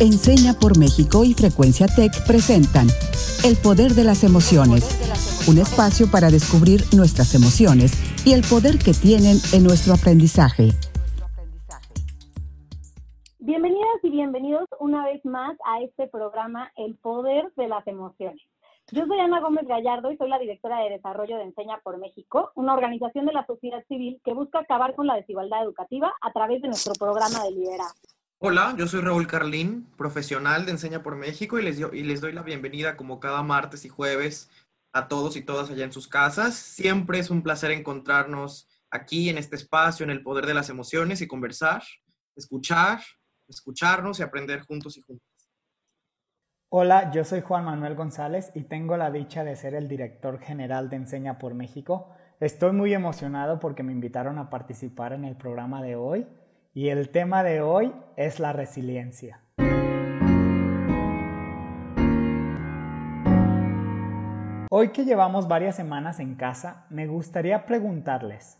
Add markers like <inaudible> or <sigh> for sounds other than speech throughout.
Enseña por México y Frecuencia Tech presentan El Poder de las Emociones, un espacio para descubrir nuestras emociones y el poder que tienen en nuestro aprendizaje. Bienvenidas y bienvenidos una vez más a este programa El Poder de las Emociones. Yo soy Ana Gómez Gallardo y soy la directora de Desarrollo de Enseña por México, una organización de la sociedad civil que busca acabar con la desigualdad educativa a través de nuestro programa de liderazgo. Hola, yo soy Raúl Carlín, profesional de Enseña por México y les, y les doy la bienvenida como cada martes y jueves a todos y todas allá en sus casas. Siempre es un placer encontrarnos aquí en este espacio, en el poder de las emociones y conversar, escuchar, escucharnos y aprender juntos y juntas. Hola, yo soy Juan Manuel González y tengo la dicha de ser el director general de Enseña por México. Estoy muy emocionado porque me invitaron a participar en el programa de hoy y el tema de hoy es la resiliencia. Hoy que llevamos varias semanas en casa, me gustaría preguntarles,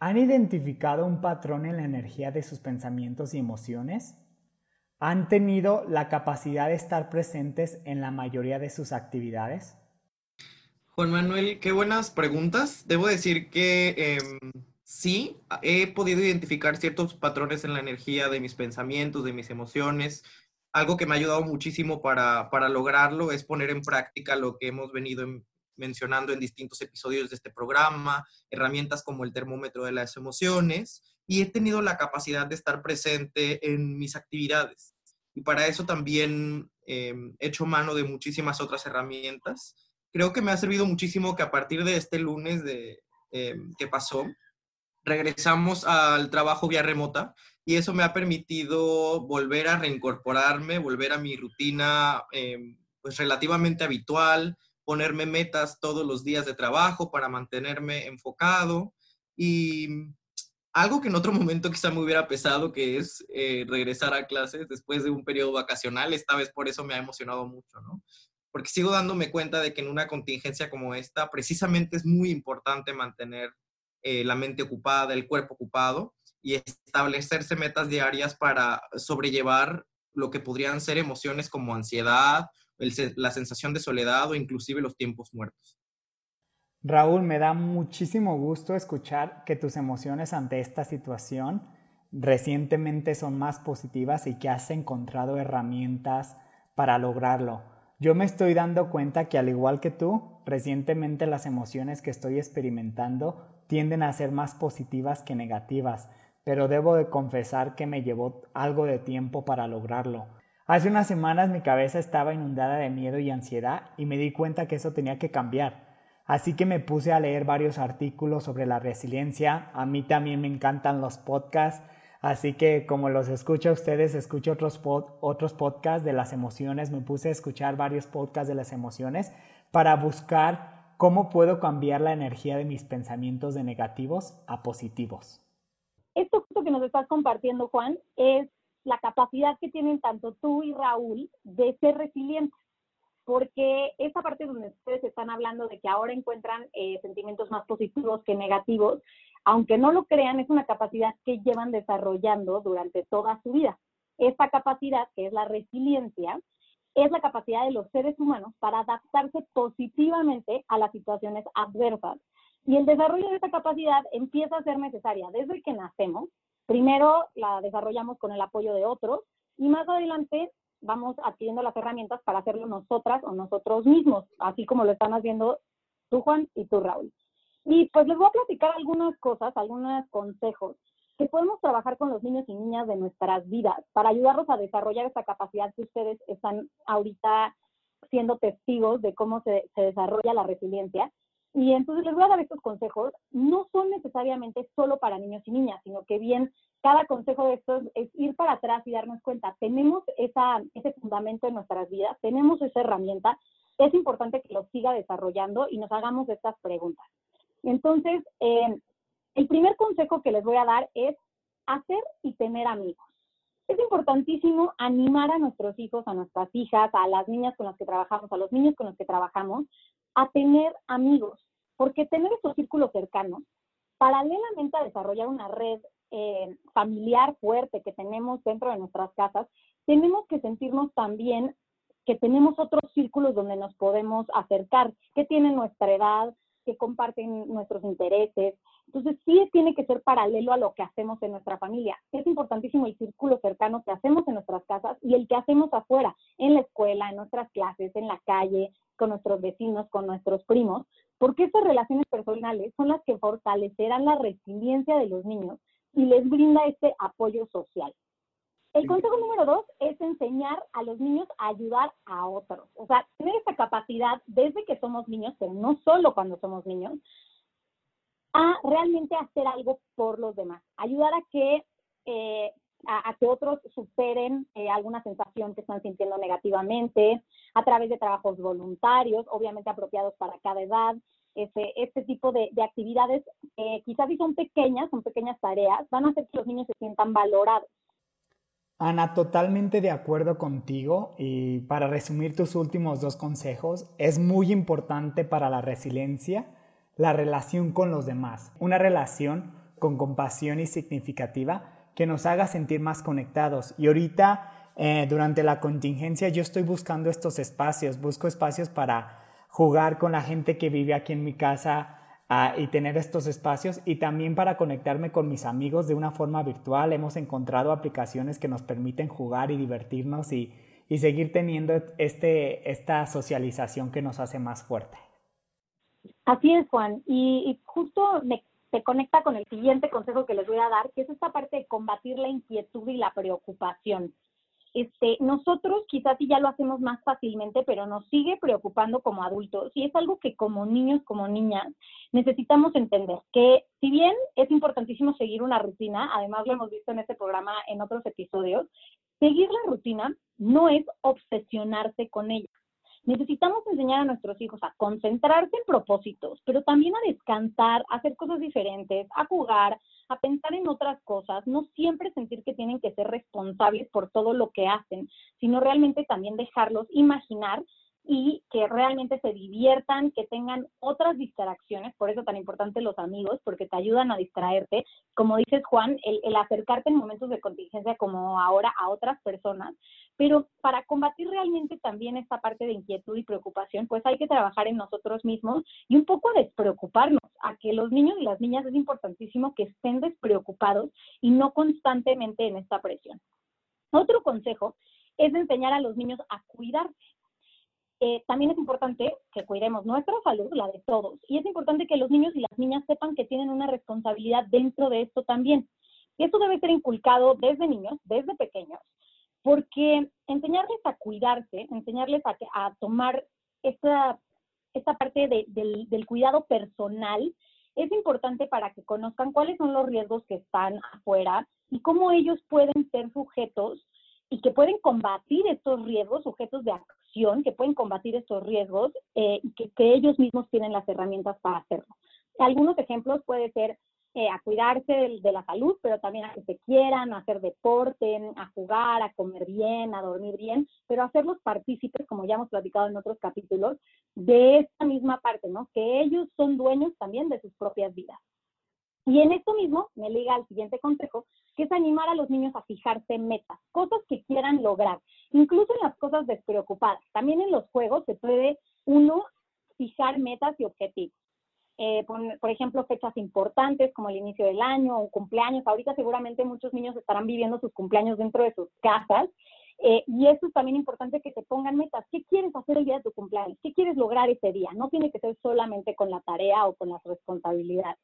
¿han identificado un patrón en la energía de sus pensamientos y emociones? ¿Han tenido la capacidad de estar presentes en la mayoría de sus actividades? Juan Manuel, qué buenas preguntas. Debo decir que em, sí, he podido identificar ciertos patrones en la energía de mis pensamientos, de mis emociones. Algo que me ha ayudado muchísimo para, lograrlo es poner en práctica lo que hemos venido mencionando en distintos episodios de este programa, herramientas como el termómetro de las emociones, y he tenido la capacidad de estar presente en mis actividades. Y para eso también em, he hecho mano de muchísimas otras herramientas. Creo que me ha servido muchísimo que a partir de este lunes de, em, que pasó, regresamos al trabajo vía remota y eso me ha permitido volver a reincorporarme, volver a mi rutina em, pues relativamente habitual, ponerme metas todos los días de trabajo para mantenerme enfocado y algo que en otro momento quizá me hubiera pesado, que es eh, regresar a clases después de un periodo vacacional, esta vez por eso me ha emocionado mucho, ¿no? Porque sigo dándome cuenta de que en una contingencia como esta, precisamente es muy importante mantener eh, la mente ocupada, el cuerpo ocupado y establecerse metas diarias para sobrellevar lo que podrían ser emociones como ansiedad, la sensación de soledad o inclusive los tiempos muertos. Raúl, me da muchísimo gusto escuchar que tus emociones ante esta situación recientemente son más positivas y que has encontrado herramientas para lograrlo. Yo me estoy dando cuenta que al igual que tú, recientemente las emociones que estoy experimentando tienden a ser más positivas que negativas, pero debo de confesar que me llevó algo de tiempo para lograrlo. Hace unas semanas mi cabeza estaba inundada de miedo y ansiedad y me di cuenta que eso tenía que cambiar. Así que me puse a leer varios artículos sobre la resiliencia. A mí también me encantan los podcasts, así que como los escucho a ustedes, escucho otros, otros podcasts de las emociones. Me puse a escuchar varios podcasts de las emociones para buscar ¿Cómo puedo cambiar la energía de mis pensamientos de negativos a positivos? Esto que nos estás compartiendo, Juan, es la capacidad que tienen tanto tú y Raúl de ser resilientes. Porque esa parte donde ustedes están hablando de que ahora encuentran eh, sentimientos más positivos que negativos, aunque no lo crean, es una capacidad que llevan desarrollando durante toda su vida. Esta capacidad, que es la resiliencia, es la capacidad de los seres humanos para adaptarse positivamente a las situaciones adversas. Y el desarrollo de esta capacidad empieza a ser necesaria desde que nacemos. Primero la desarrollamos con el apoyo de otros y más adelante vamos adquiriendo las herramientas para hacerlo nosotras o nosotros mismos, así como lo están haciendo tú, Juan, y tú, Raúl. Y pues les voy a platicar algunas cosas, algunos consejos que podemos trabajar con los niños y niñas de nuestras vidas para ayudarlos a desarrollar esta capacidad que ustedes están ahorita siendo testigos de cómo se, desarrolla la resiliencia. Y entonces les voy a dar estos consejos. No son necesariamente solo para niños y niñas, sino que bien cada consejo de estos es ir para atrás y darnos cuenta, tenemos esa, ese fundamento en nuestras vidas, tenemos esa herramienta, es importante que lo siga desarrollando y nos hagamos estas preguntas. Entonces, eh, el primer consejo que les voy a dar es hacer y tener amigos. Es importantísimo animar a nuestros hijos, a nuestras hijas, a las niñas con las que trabajamos, a los niños con los que trabajamos, a tener amigos, porque tener estos círculos cercanos, paralelamente a desarrollar una red eh, familiar fuerte que tenemos dentro de nuestras casas, tenemos que sentirnos también que tenemos otros círculos donde nos podemos acercar, que tienen nuestra edad, que comparten nuestros intereses. Entonces, sí tiene que ser paralelo a lo que hacemos en nuestra familia. Es importantísimo el círculo cercano que hacemos en nuestras casas y el que hacemos afuera, en la escuela, en nuestras clases, en la calle, con nuestros vecinos, con nuestros primos, porque esas relaciones personales son las que fortalecerán la resiliencia de los niños y les brinda este apoyo social. El consejo número dos es enseñar a los niños a ayudar a otros. O sea, tener esta capacidad desde que somos niños, pero no solo cuando somos niños, a realmente hacer algo por los demás. Ayudar a que, eh, a, que otros superen eh, alguna sensación que están sintiendo negativamente, a través de trabajos voluntarios, obviamente apropiados para cada edad. Este, este tipo de, de actividades, eh, quizás si son pequeñas, son pequeñas tareas, van a hacer que los niños se sientan valorados. Ana, totalmente de acuerdo contigo y para resumir tus últimos dos consejos, es muy importante para la resiliencia la relación con los demás, una relación con compasión y significativa que nos haga sentir más conectados. Y ahorita, eh, durante la contingencia, yo estoy buscando estos espacios, busco espacios para jugar con la gente que vive aquí en mi casa, y tener estos espacios y también para conectarme con mis amigos de una forma virtual. Hemos encontrado aplicaciones que nos permiten jugar y divertirnos y, y seguir teniendo este, esta socialización que nos hace más fuerte. Así es, Juan. Y, justo me, se conecta con el siguiente consejo que les voy a dar, que es esta parte de combatir la inquietud y la preocupación este, nosotros quizás sí ya lo hacemos más fácilmente, pero nos sigue preocupando como adultos y es algo que como niños, como niñas, necesitamos entender que si bien es importantísimo seguir una rutina, además lo hemos visto en este programa en otros episodios, seguir la rutina no es obsesionarse con ella. Necesitamos enseñar a nuestros hijos a concentrarse en propósitos, pero también a descansar, a hacer cosas diferentes, a jugar, a pensar en otras cosas, no siempre sentir que tienen que ser responsables por todo lo que hacen, sino realmente también dejarlos imaginar y que realmente se diviertan, que tengan otras distracciones, por eso tan importante los amigos, porque te ayudan a distraerte. Como dices Juan, el, acercarte en momentos de contingencia como ahora a otras personas, pero para combatir realmente también esta parte de inquietud y preocupación, pues hay que trabajar en nosotros mismos y un poco despreocuparnos, a que los niños y las niñas es importantísimo que estén despreocupados y no constantemente en esta presión. Otro consejo es enseñar a los niños a cuidarse eh, también es importante que cuidemos nuestra salud, la de todos, y es importante que los niños y las niñas sepan que tienen una responsabilidad dentro de esto también. Y eso debe ser inculcado desde niños, desde pequeños, porque enseñarles a cuidarse, enseñarles a, tomar esta, esta parte del, cuidado personal, es importante para que conozcan cuáles son los riesgos que están afuera y cómo ellos pueden ser sujetos y que pueden combatir estos riesgos, sujetos de acción, que pueden combatir estos riesgos eh, y que, ellos mismos tienen las herramientas para hacerlo. Algunos ejemplos puede ser eh, a cuidarse de, la salud, pero también a que se quieran, a hacer deporte, a jugar, a comer bien, a dormir bien, pero hacerlos partícipes, como ya hemos platicado en otros capítulos, de esta misma parte, ¿no? Que ellos son dueños también de sus propias vidas. Y en esto mismo me liga al siguiente consejo, que es animar a los niños a fijarse metas, cosas que quieran lograr, incluso en las cosas despreocupadas. También en los juegos se puede uno fijar metas y objetivos. Eh, por, ejemplo, fechas importantes como el inicio del año o cumpleaños. Ahorita seguramente muchos niños estarán viviendo sus cumpleaños dentro de sus casas. Eh, y eso es también importante que te pongan metas. ¿Qué quieres hacer el día de tu cumpleaños? ¿Qué quieres lograr ese día? No tiene que ser solamente con la tarea o con las responsabilidades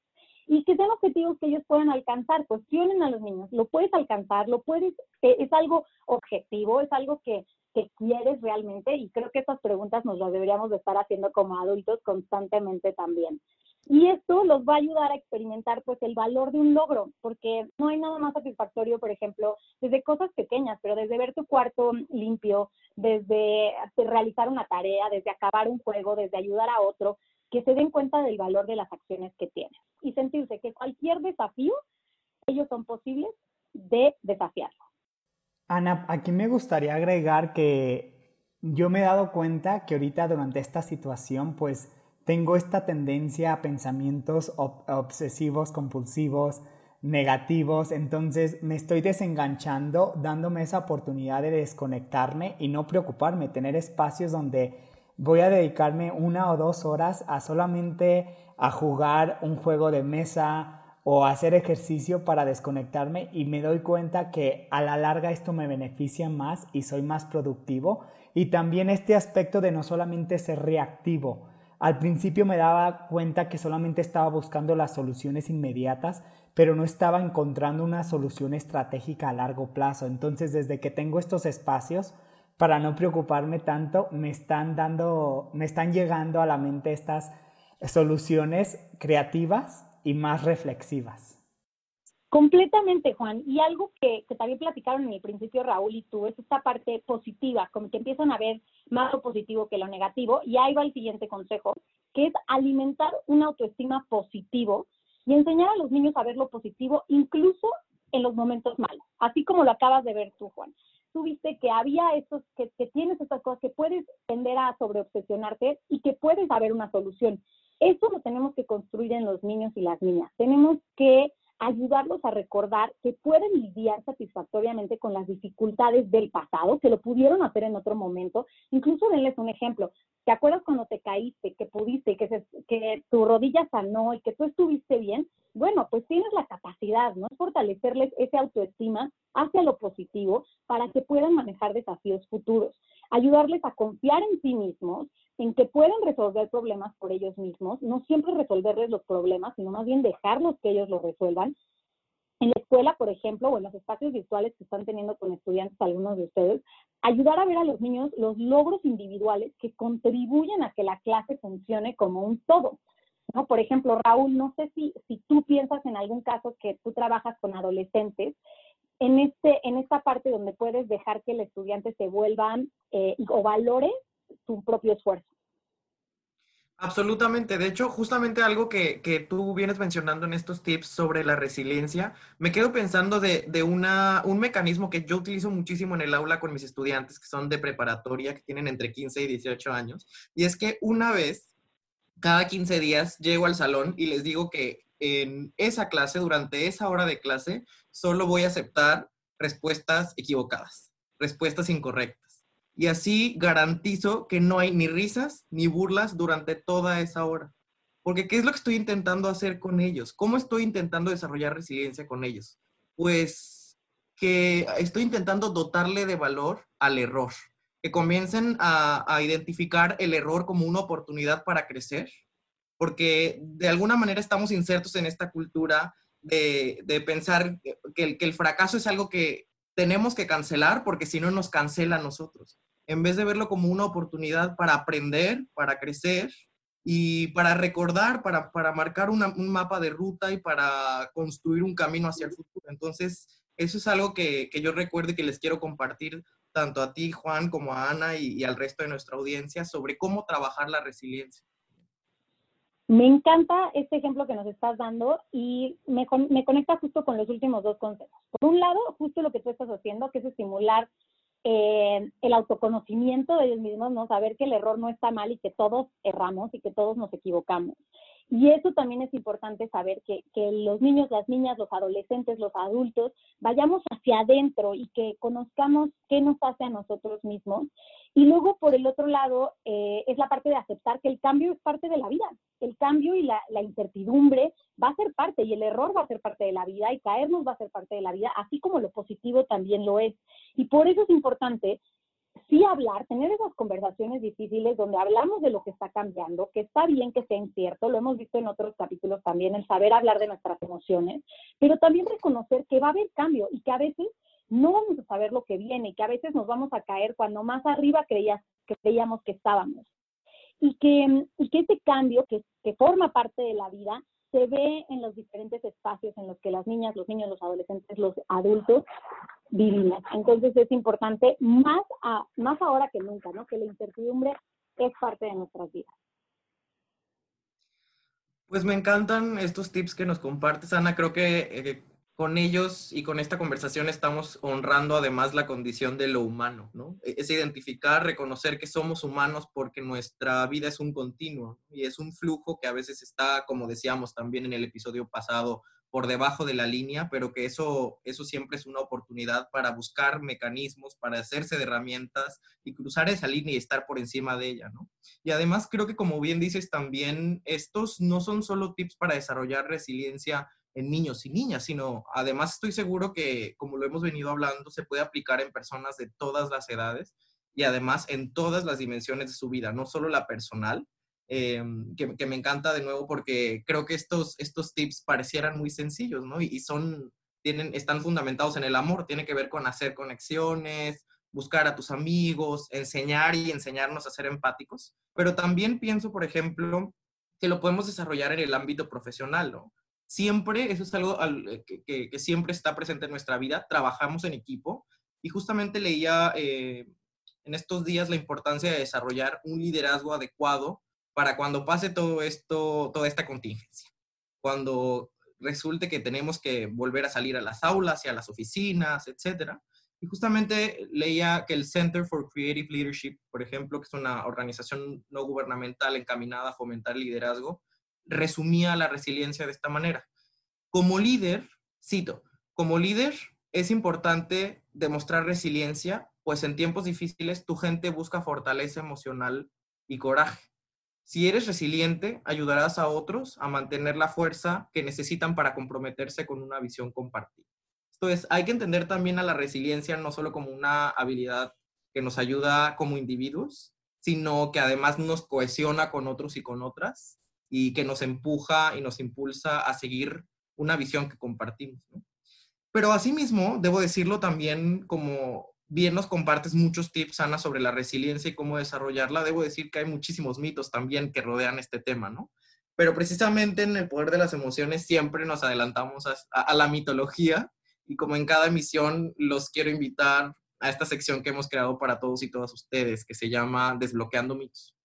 y que sean objetivos que ellos puedan alcanzar. Cuestionen a los niños, lo puedes alcanzar, lo puedes, eh, es algo objetivo, es algo que, que quieres realmente y creo que estas preguntas nos las deberíamos de estar haciendo como adultos constantemente también. Y esto los va a ayudar a experimentar pues el valor de un logro, porque no hay nada más satisfactorio, por ejemplo, desde cosas pequeñas, pero desde ver tu cuarto limpio, desde realizar una tarea, desde acabar un juego, desde ayudar a otro, que se den cuenta del valor de las acciones que tienen y sentirse que cualquier desafío, ellos son posibles de desafiarlo. Ana, aquí me gustaría agregar que yo me he dado cuenta que ahorita durante esta situación, pues tengo esta tendencia a pensamientos obsesivos, compulsivos, negativos, entonces me estoy desenganchando, dándome esa oportunidad de desconectarme y no preocuparme, tener espacios donde voy a dedicarme una o dos horas a solamente a jugar un juego de mesa o hacer ejercicio para desconectarme y me doy cuenta que a la larga esto me beneficia más y soy más productivo y también este aspecto de no solamente ser reactivo. Al principio me daba cuenta que solamente estaba buscando las soluciones inmediatas, pero no estaba encontrando una solución estratégica a largo plazo. Entonces, desde que tengo estos espacios, para no preocuparme tanto, me están dando, me están llegando a la mente estas soluciones creativas y más reflexivas. Completamente, Juan. Y algo que, que, también platicaron en el principio Raúl y tú es esta parte positiva, como que empiezan a ver más lo positivo que lo negativo. Y ahí va el siguiente consejo, que es alimentar un autoestima positivo y enseñar a los niños a ver lo positivo incluso en los momentos malos, así como lo acabas de ver tú, Juan. Tú viste que había estos, que, que tienes estas cosas, que puedes tender a sobreobsesionarte y que puedes haber una solución. Eso lo tenemos que construir en los niños y las niñas. Tenemos que ayudarlos a recordar que pueden lidiar satisfactoriamente con las dificultades del pasado, que lo pudieron hacer en otro momento. Incluso denles un ejemplo. ¿Te acuerdas cuando te caíste, que pudiste, que, que tu rodilla sanó y que tú estuviste bien? Bueno, pues tienes la capacidad, ¿no? Fortalecerles ese autoestima hacia lo positivo para que puedan manejar desafíos futuros. Ayudarles a confiar en sí mismos en que pueden resolver problemas por ellos mismos, no siempre resolverles los problemas, sino más bien dejarlos que ellos los resuelvan. En la escuela, por ejemplo, o en los espacios virtuales que están teniendo con estudiantes, algunos de ustedes, ayudar a ver a los niños los logros individuales que contribuyen a que la clase funcione como un todo. ¿no? Por ejemplo, Raúl, no sé si, si tú piensas en algún caso que tú trabajas con adolescentes, en, este, en esta parte donde puedes dejar que el estudiante se vuelvan eh, o valore tu propio esfuerzo. Absolutamente. De hecho, justamente algo que, que, tú vienes mencionando en estos tips sobre la resiliencia, me quedo pensando de, de una, un mecanismo que yo utilizo muchísimo en el aula con mis estudiantes que son de preparatoria, que tienen entre 15 y 18 años, y es que una vez cada 15 días llego al salón y les digo que en esa clase, durante esa hora de clase, solo voy a aceptar respuestas equivocadas, respuestas incorrectas. Y así garantizo que no hay ni risas ni burlas durante toda esa hora. Porque ¿qué es lo que estoy intentando hacer con ellos? ¿Cómo estoy intentando desarrollar resiliencia con ellos? Pues que estoy intentando dotarle de valor al error, que comiencen a, identificar el error como una oportunidad para crecer, porque de alguna manera estamos insertos en esta cultura de, pensar que el, que el fracaso es algo que tenemos que cancelar porque si no nos cancela a nosotros en vez de verlo como una oportunidad para aprender, para crecer y para recordar, para, para marcar un mapa de ruta y para construir un camino hacia el futuro. Entonces, eso es algo que, que yo recuerdo y que les quiero compartir tanto a ti, Juan, como a Ana y, al resto de nuestra audiencia sobre cómo trabajar la resiliencia. Me encanta este ejemplo que nos estás dando y me, me, conecta justo con los últimos dos consejos. Por un lado, justo lo que tú estás haciendo, que es estimular eh, el autoconocimiento de ellos mismos, ¿no? Saber que el error no está mal y que todos erramos y que todos nos equivocamos. Y eso también es importante saber que, que, los niños, las niñas, los adolescentes, los adultos, vayamos hacia adentro y que conozcamos qué nos hace a nosotros mismos. Y luego, por el otro lado, eh, es la parte de aceptar que el cambio es parte de la vida. El cambio y la, la, incertidumbre va a ser parte y el error va a ser parte de la vida y caernos va a ser parte de la vida, así como lo positivo también lo es. Y por eso es importante sí hablar, tener esas conversaciones difíciles donde hablamos de lo que está cambiando, que está bien que sea incierto, lo hemos visto en otros capítulos también, el saber hablar de nuestras emociones, pero también reconocer que va a haber cambio y que a veces no vamos a saber lo que viene que a veces nos vamos a caer cuando más arriba creías, creíamos que estábamos. Y que, y que ese cambio que, que forma parte de la vida se ve en los diferentes espacios en los que las niñas, los niños, los adolescentes, los adultos vivimos. Entonces es importante más, a, más ahora que nunca, ¿no? Que la incertidumbre es parte de nuestras vidas. Pues me encantan estos tips que nos compartes, Ana. Creo que eh, con ellos y con esta conversación estamos honrando además la condición de lo humano, ¿no? E-, es identificar, reconocer que somos humanos porque nuestra vida es un continuo y es un flujo que a veces está, como decíamos también en el episodio pasado, por debajo de la línea, pero que eso, eso siempre es una oportunidad para buscar mecanismos, para hacerse de herramientas y cruzar esa línea y estar por encima de ella, ¿no? Y además creo que como bien dices también, estos no son solo tips para desarrollar resiliencia en niños y niñas, sino además estoy seguro que, como lo hemos venido hablando, se puede aplicar en personas de todas las edades y además en todas las dimensiones de su vida, no solo la personal, eh, que, me encanta de nuevo porque creo que estos, estos tips parecieran muy sencillos, ¿no? Y, son, tienen, están fundamentados en el amor, tiene que ver con hacer conexiones, buscar a tus amigos, enseñar y enseñarnos a ser empáticos. Pero también pienso, por ejemplo, que lo podemos desarrollar en el ámbito profesional, ¿no? Siempre, eso es algo que, que, siempre está presente en nuestra vida, trabajamos en equipo y justamente leía eh, en estos días la importancia de desarrollar un liderazgo adecuado para cuando pase todo esto, toda esta contingencia. Cuando resulte que tenemos que volver a salir a las aulas y a las oficinas, etcétera. Y justamente leía que el Center for Creative Leadership, por ejemplo, que es una organización no gubernamental encaminada a fomentar el liderazgo, resumía la resiliencia de esta manera. Como líder, cito, como líder es importante demostrar resiliencia, pues en tiempos difíciles tu gente busca fortaleza emocional y coraje. Si eres resiliente, ayudarás a otros a mantener la fuerza que necesitan para comprometerse con una visión compartida. Entonces, hay que entender también a la resiliencia no solo como una habilidad que nos ayuda como individuos, sino que además nos cohesiona con otros y con otras y que nos empuja y nos impulsa a seguir una visión que compartimos. Pero asimismo, debo decirlo también como bien nos compartes muchos tips, Ana, sobre la resiliencia y cómo desarrollarla. Debo decir que hay muchísimos mitos también que rodean este tema, ¿no? Pero precisamente en el poder de las emociones siempre nos adelantamos a, la mitología y como en cada emisión los quiero invitar a esta sección que hemos creado para todos y todas ustedes, que se llama Desbloqueando mitos.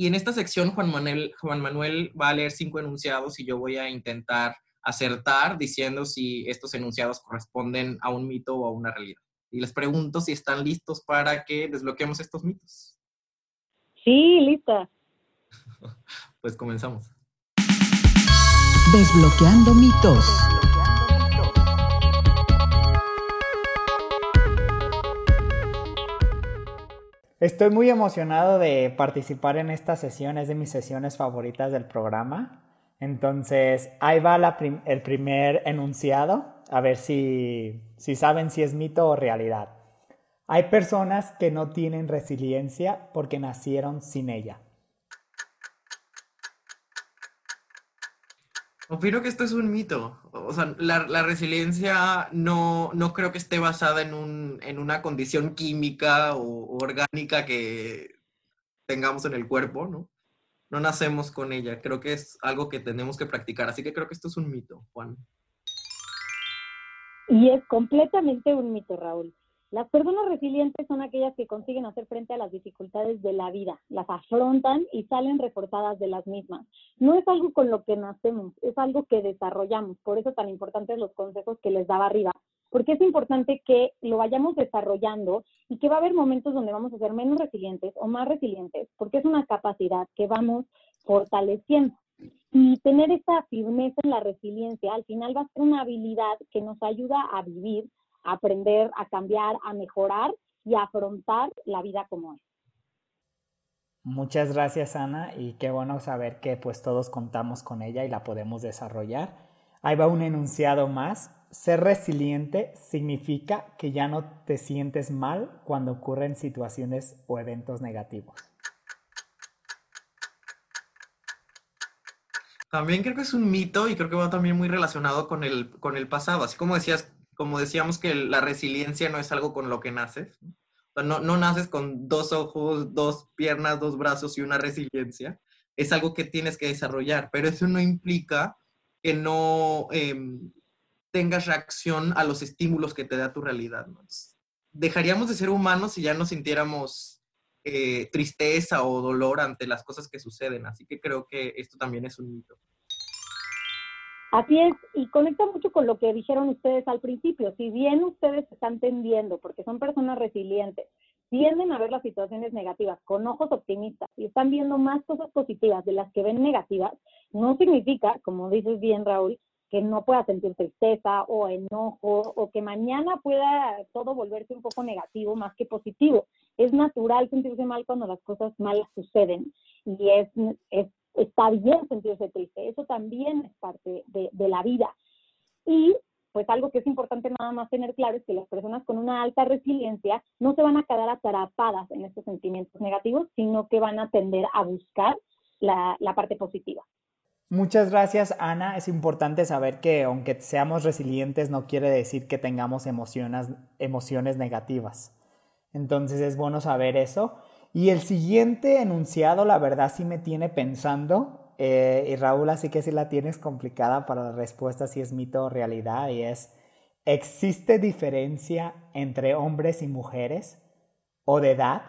Y en esta sección Juan Manuel, Juan Manuel va a leer cinco enunciados y yo voy a intentar acertar diciendo si estos enunciados corresponden a un mito o a una realidad y les pregunto si están listos para que desbloqueemos estos mitos. Sí, lista. <laughs> pues comenzamos. Desbloqueando mitos. Estoy muy emocionado de participar en esta sesión, es de mis sesiones favoritas del programa. Entonces, ahí va el primer enunciado, a ver si, si saben si es mito o realidad. Hay personas que no tienen resiliencia porque nacieron sin ella. Opino que esto es un mito. O sea, la, resiliencia no, no, creo que esté basada en, un, en una condición química o orgánica que tengamos en el cuerpo, ¿no? no nacemos con ella. Creo que es algo que tenemos que practicar. Así que creo que esto es un mito, Juan. Y es completamente un mito, Raúl. Las personas resilientes son aquellas que consiguen hacer frente a las dificultades de la vida, las afrontan y salen reforzadas de las mismas. No es algo con lo que nacemos, es algo que desarrollamos. Por eso tan importantes los consejos que les daba arriba, porque es importante que lo vayamos desarrollando y que va a haber momentos donde vamos a ser menos resilientes o más resilientes, porque es una capacidad que vamos fortaleciendo. Y tener esa firmeza en la resiliencia al final va a ser una habilidad que nos ayuda a vivir aprender a cambiar, a mejorar y a afrontar la vida como es. Muchas gracias Ana y qué bueno saber que pues todos contamos con ella y la podemos desarrollar. Ahí va un enunciado más. Ser resiliente significa que ya no te sientes mal cuando ocurren situaciones o eventos negativos. También creo que es un mito y creo que va también muy relacionado con el, con el pasado. Así como decías, como decíamos que la resiliencia no es algo con lo que naces. no, no naces con dos ojos, dos piernas, dos brazos y una resiliencia. Es algo que tienes que desarrollar, pero eso no implica que no em, tengas reacción a los estímulos que te da tu realidad. Dejaríamos de ser humanos si ya no sintiéramos eh, tristeza o dolor ante las cosas que suceden. Así que creo que esto también es un mito. Así es, y conecta mucho con lo que dijeron ustedes al principio. Si bien ustedes están tendiendo, porque son personas resilientes, tienden a ver las situaciones negativas con ojos optimistas y están viendo más cosas positivas de las que ven negativas, no significa, como dices bien Raúl, que no pueda sentir tristeza o enojo o que mañana pueda todo volverse un poco negativo más que positivo. Es natural sentirse mal cuando las cosas malas suceden y es, está bien sentirse triste. Eso también es parte de, la vida. Y pues algo que es importante nada más tener claro es que las personas con una alta resiliencia no se van a quedar atrapadas en estos sentimientos negativos, sino que van a tender a buscar la, la parte positiva. Muchas gracias, Ana. Es importante saber que aunque seamos resilientes no quiere decir que tengamos emociones, emociones negativas. Entonces es bueno saber eso. Y el siguiente enunciado, la verdad, sí me tiene pensando. Eh, y Raúl, así que si la tienes complicada para la respuesta si es mito o realidad. Y es, ¿existe diferencia entre hombres y mujeres o de edad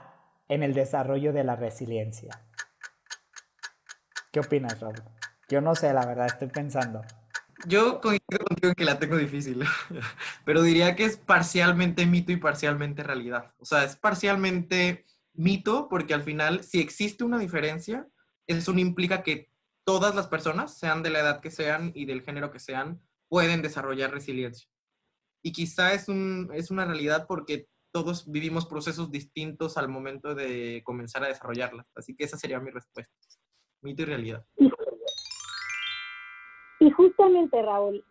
en el desarrollo de la resiliencia? ¿Qué opinas, Raúl? Yo no sé, la verdad, estoy pensando. Yo coincido contigo en que la tengo difícil, <laughs> pero diría que es parcialmente mito y parcialmente realidad. O sea, es parcialmente mito porque al final, si existe una diferencia, eso no implica que todas las personas, sean de la edad que sean y del género que sean, pueden desarrollar resiliencia. Y quizá es, un, es una realidad porque todos vivimos procesos distintos al momento de comenzar a desarrollarla. Así que esa sería mi respuesta. Mito y realidad. Y justamente, Raúl,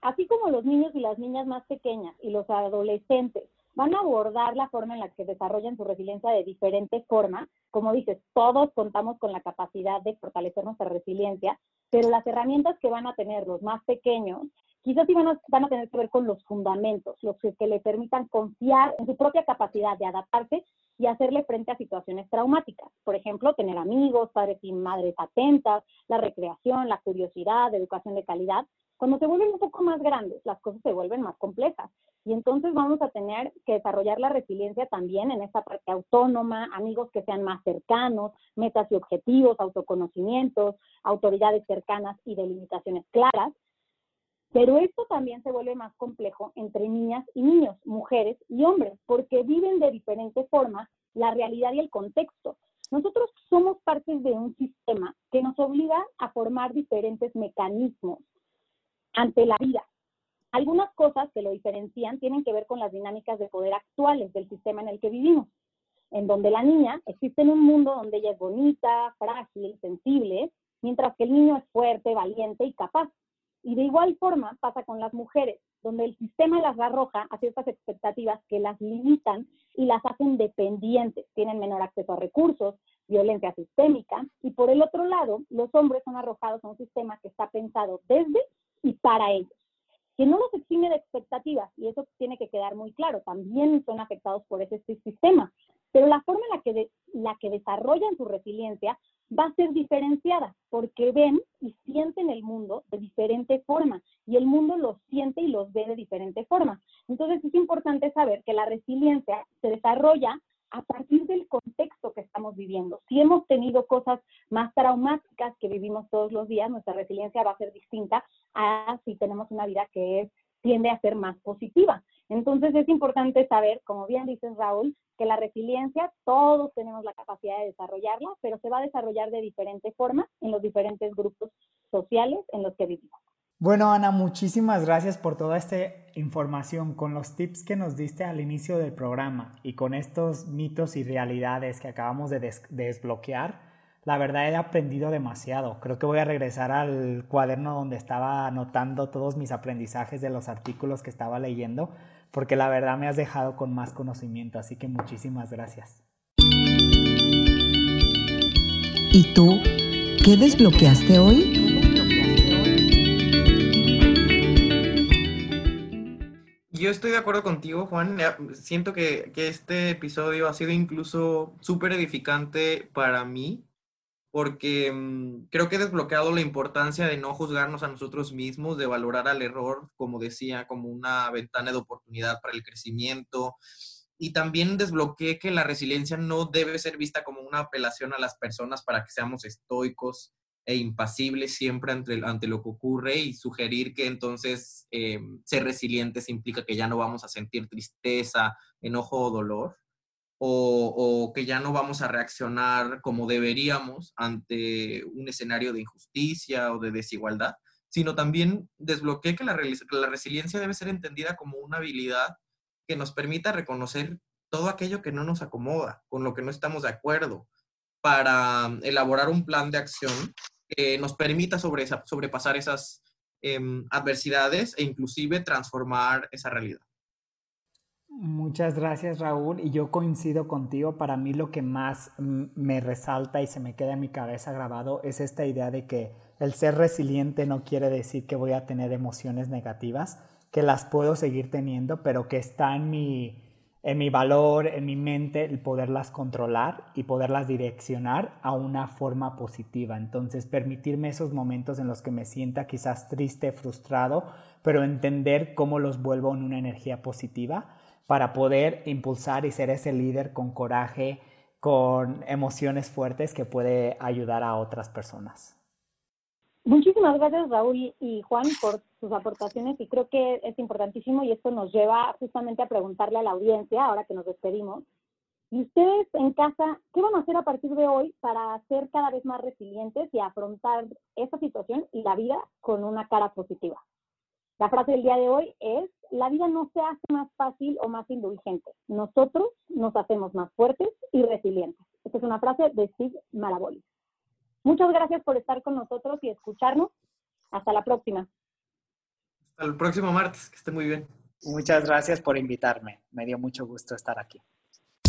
así como los niños y las niñas más pequeñas y los adolescentes van a abordar la forma en la que desarrollan su resiliencia de diferente forma, como dices, todos contamos con la capacidad de fortalecer nuestra resiliencia, pero las herramientas que van a tener los más pequeños quizás sí van a, tener que ver con los fundamentos, los que, que le permitan confiar en su propia capacidad de adaptarse y hacerle frente a situaciones traumáticas. Por ejemplo, tener amigos, padres y madres atentas, la recreación, la curiosidad, educación de calidad. Cuando se vuelven un poco más grandes, las cosas se vuelven más complejas. Y entonces vamos a tener que desarrollar la resiliencia también en esta parte autónoma, amigos que sean más cercanos, metas y objetivos, autoconocimientos, autoridades cercanas y delimitaciones claras. Pero esto también se vuelve más complejo entre niñas y niños, mujeres y hombres, porque viven de diferentes formas la realidad y el contexto. Nosotros somos parte de un sistema que nos obliga a formar diferentes mecanismos ante la vida. Algunas cosas que lo diferencian tienen que ver con las dinámicas de poder actuales del sistema en el que vivimos, en donde la niña existe en un mundo donde ella es bonita, frágil, sensible, mientras que el niño es fuerte, valiente y capaz. Y de igual forma pasa con las mujeres, donde el sistema las arroja a ciertas expectativas que las limitan y las hacen dependientes, tienen menor acceso a recursos, violencia sistémica, y por el otro lado, los hombres son arrojados a un sistema que está pensado desde y para ellos, que no los exime de expectativas, y eso tiene que quedar muy claro, también son afectados por ese sistema, pero la forma en la que, la que desarrollan su resiliencia va a ser diferenciada porque ven y sienten el mundo de diferente forma y el mundo los siente y los ve de diferente forma. Entonces es importante saber que la resiliencia se desarrolla a partir del contexto que estamos viviendo. Si hemos tenido cosas más traumáticas que vivimos todos los días, nuestra resiliencia va a ser distinta a si tenemos una vida que tiende a ser más positiva. Entonces es importante saber, como bien dices Raúl, que la resiliencia todos tenemos la capacidad de desarrollarla, pero se va a desarrollar de diferente forma en los diferentes grupos sociales en los que vivimos. Bueno, Ana, muchísimas gracias por toda esta información, con los tips que nos diste al inicio del programa y con estos mitos y realidades que acabamos de, desbloquear. La verdad he aprendido demasiado. Creo que voy a regresar al cuaderno donde estaba anotando todos mis aprendizajes de los artículos que estaba leyendo porque la verdad me has dejado con más conocimiento, así que muchísimas gracias. ¿Y tú qué desbloqueaste hoy? Yo estoy de acuerdo contigo, Juan. Siento que, que este episodio ha sido incluso súper edificante para mí porque mm, creo que he desbloqueado la importancia de no juzgarnos a nosotros mismos, de valorar al error, como decía, como una ventana de oportunidad para el crecimiento. Y también desbloqueé que la resiliencia no debe ser vista como una apelación a las personas para que seamos estoicos e impasibles siempre ante, lo que ocurre y sugerir que entonces eh, ser resilientes implica que ya no vamos a sentir tristeza, enojo o dolor o, que ya no vamos a reaccionar como deberíamos ante un escenario de injusticia o de desigualdad. sino también desbloqueé que la, resiliencia debe ser entendida como una habilidad que nos permita reconocer todo aquello que no nos acomoda, con lo que no estamos de acuerdo, para elaborar un plan de acción que nos permita sobre sobrepasar esas em, adversidades e inclusive transformar esa realidad. Muchas gracias Raúl y yo coincido contigo. Para mí lo que más me resalta y se me queda en mi cabeza grabado es esta idea de que el ser resiliente no quiere decir que voy a tener emociones negativas, que las puedo seguir teniendo, pero que está en mi, en mi valor, en mi mente, el poderlas controlar y poderlas direccionar a una forma positiva. Entonces, permitirme esos momentos en los que me sienta quizás triste, frustrado, pero entender cómo los vuelvo en una energía positiva para poder impulsar y ser ese líder con coraje, con emociones fuertes que puede ayudar a otras personas. Muchísimas gracias Raúl y Juan por sus aportaciones y creo que es importantísimo y esto nos lleva justamente a preguntarle a la audiencia, ahora que nos despedimos, y ustedes en casa, ¿qué van a hacer a partir de hoy para ser cada vez más resilientes y afrontar esta situación y la vida con una cara positiva? La frase del día de hoy es, la vida no se hace más fácil o más indulgente, nosotros nos hacemos más fuertes y resilientes. Esta es una frase de Steve Maraboli. Muchas gracias por estar con nosotros y escucharnos. Hasta la próxima. Hasta el próximo martes, que esté muy bien. Muchas gracias por invitarme. Me dio mucho gusto estar aquí.